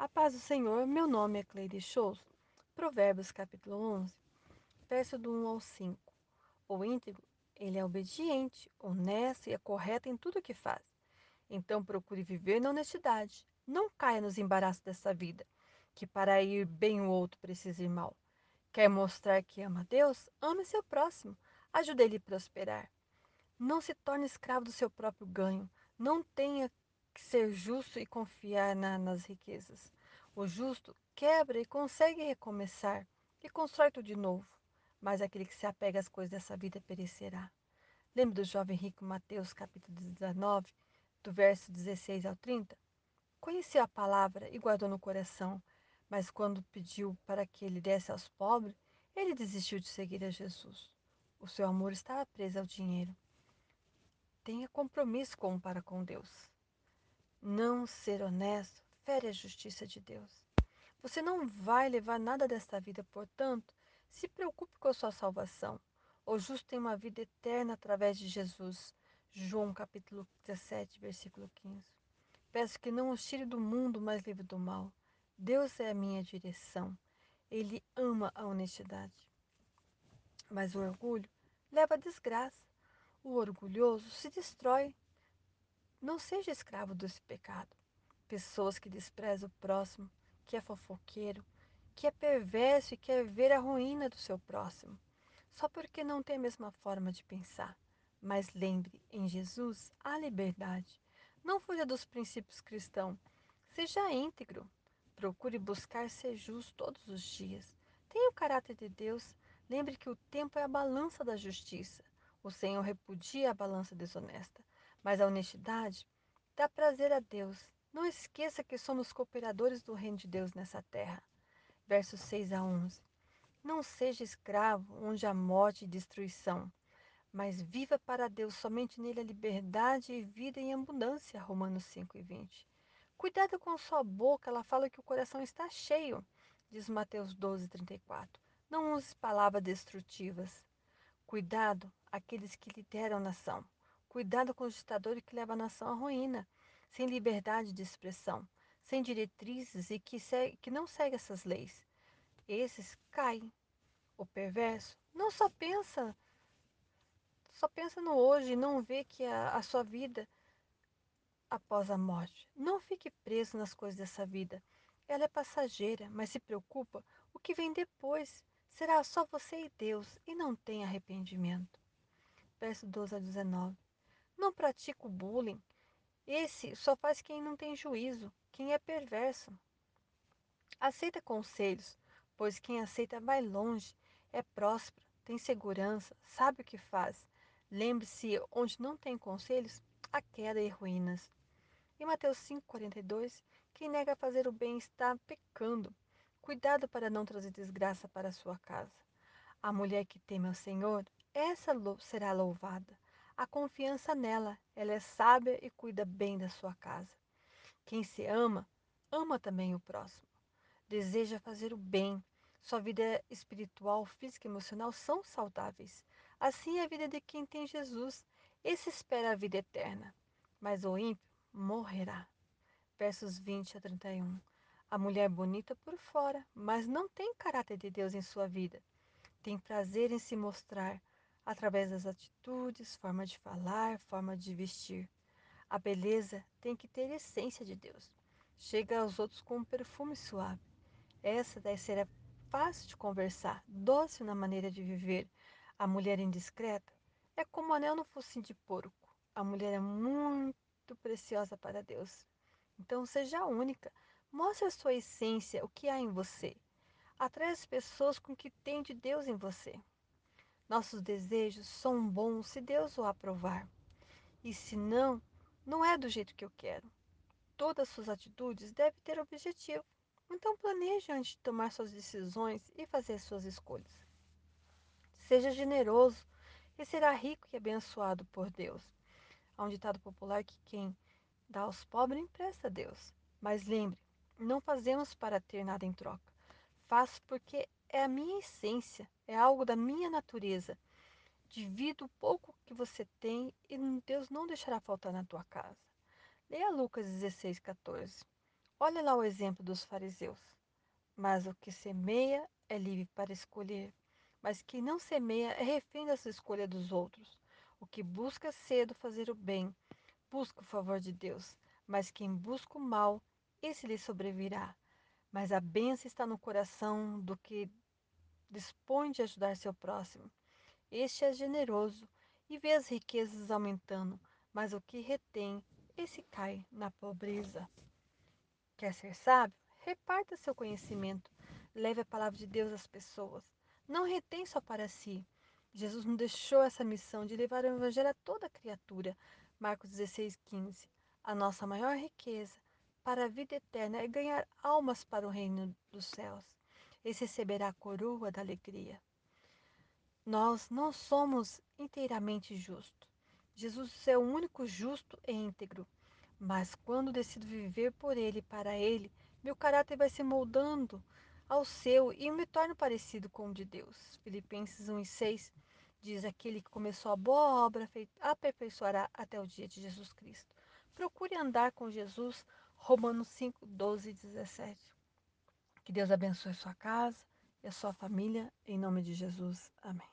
A paz do Senhor, meu nome é Cleide Shows. Provérbios capítulo 11, verso do 1 ao 5. O íntegro, ele é obediente, honesto e é correto em tudo o que faz. Então procure viver na honestidade. Não caia nos embaraços dessa vida, que para ir bem o outro precisa ir mal. Quer mostrar que ama Deus? Ame seu próximo. Ajude ele a prosperar. Não se torne escravo do seu próprio ganho. Não tenha que ser justo e confiar na, nas riquezas. O justo quebra e consegue recomeçar e constrói tudo de novo. Mas aquele que se apega às coisas dessa vida perecerá. Lembre do jovem rico Mateus capítulo 19, do verso 16 ao 30? Conheceu a palavra e guardou no coração, mas quando pediu para que ele desse aos pobres, ele desistiu de seguir a Jesus. O seu amor estava preso ao dinheiro. Tenha compromisso com para com Deus. Não ser honesto fere a justiça de Deus. Você não vai levar nada desta vida, portanto, se preocupe com a sua salvação. O justo tem uma vida eterna através de Jesus. João capítulo 17, versículo 15. Peço que não os tire do mundo, mas livre do mal. Deus é a minha direção. Ele ama a honestidade. Mas o orgulho leva à desgraça. O orgulhoso se destrói. Não seja escravo desse pecado. Pessoas que desprezam o próximo, que é fofoqueiro, que é perverso e quer ver a ruína do seu próximo, só porque não tem a mesma forma de pensar. Mas lembre, em Jesus há liberdade. Não fuja dos princípios cristãos. Seja íntegro. Procure buscar ser justo todos os dias. Tenha o caráter de Deus. Lembre que o tempo é a balança da justiça. O Senhor repudia a balança desonesta, mas a honestidade dá prazer a Deus. Não esqueça que somos cooperadores do reino de Deus nessa terra. Versos 6 a 11. Não seja escravo onde há morte e destruição, mas viva para Deus, somente nele a liberdade e vida em abundância. Romanos 5 e 20. Cuidado com sua boca, ela fala que o coração está cheio, diz Mateus 12, 34. Não use palavras destrutivas. Cuidado aqueles que lideram a nação. Cuidado com os ditadores que levam a nação à ruína, sem liberdade de expressão, sem diretrizes e que, segue, que não seguem essas leis. Esses caem. O perverso não só pensa, só pensa no hoje não vê que a, a sua vida após a morte. Não fique preso nas coisas dessa vida. Ela é passageira, mas se preocupa o que vem depois. Será só você e Deus e não tem arrependimento verso 12 a 19. Não pratique o bullying. Esse só faz quem não tem juízo, quem é perverso. Aceita conselhos, pois quem aceita vai longe, é próspero, tem segurança, sabe o que faz. Lembre-se, onde não tem conselhos, há queda e ruínas. Em Mateus 5,42, quem nega fazer o bem está pecando. Cuidado para não trazer desgraça para a sua casa. A mulher que teme ao Senhor essa será louvada. A confiança nela, ela é sábia e cuida bem da sua casa. Quem se ama, ama também o próximo. Deseja fazer o bem. Sua vida espiritual, física e emocional são saudáveis. Assim é a vida de quem tem Jesus. Esse espera a vida eterna. Mas o ímpio morrerá. Versos 20 a 31. A mulher é bonita por fora, mas não tem caráter de Deus em sua vida. Tem prazer em se mostrar, através das atitudes, forma de falar, forma de vestir. A beleza tem que ter essência de Deus. Chega aos outros com um perfume suave. Essa daí será fácil de conversar, dócil na maneira de viver. A mulher indiscreta é como anel no focinho de porco. A mulher é muito preciosa para Deus. Então seja única. Mostre a sua essência, o que há em você. Atrai as pessoas com o que tem de Deus em você. Nossos desejos são bons se Deus o aprovar. E se não, não é do jeito que eu quero. Todas suas atitudes devem ter objetivo. Então planeje antes de tomar suas decisões e fazer suas escolhas. Seja generoso e será rico e abençoado por Deus. Há um ditado popular que quem dá aos pobres empresta a Deus. Mas lembre, não fazemos para ter nada em troca. Faço porque é a minha essência, é algo da minha natureza. Divido o pouco que você tem e Deus não deixará faltar na tua casa. Leia Lucas 16, 14. Olha lá o exemplo dos fariseus. Mas o que semeia é livre para escolher, mas quem não semeia é refém da sua escolha dos outros. O que busca cedo fazer o bem, busca o favor de Deus, mas quem busca o mal, esse lhe sobrevirá. Mas a bênção está no coração do que dispõe de ajudar seu próximo. Este é generoso e vê as riquezas aumentando, mas o que retém, esse cai na pobreza. Quer ser sábio? Reparta seu conhecimento. Leve a palavra de Deus às pessoas. Não retém só para si. Jesus nos deixou essa missão de levar o Evangelho a toda criatura. Marcos 16, 15. A nossa maior riqueza para a vida eterna é ganhar almas para o reino dos céus. Esse receberá a coroa da alegria. Nós não somos inteiramente justos. Jesus é o único justo e íntegro. Mas quando decido viver por Ele e para Ele, meu caráter vai se moldando ao seu e me torno parecido com o de Deus. Filipenses 1,6 diz: Aquele que começou a boa obra aperfeiçoará até o dia de Jesus Cristo. Procure andar com Jesus. Romanos 5, 12 e 17. Que Deus abençoe sua casa e a sua família, em nome de Jesus. Amém.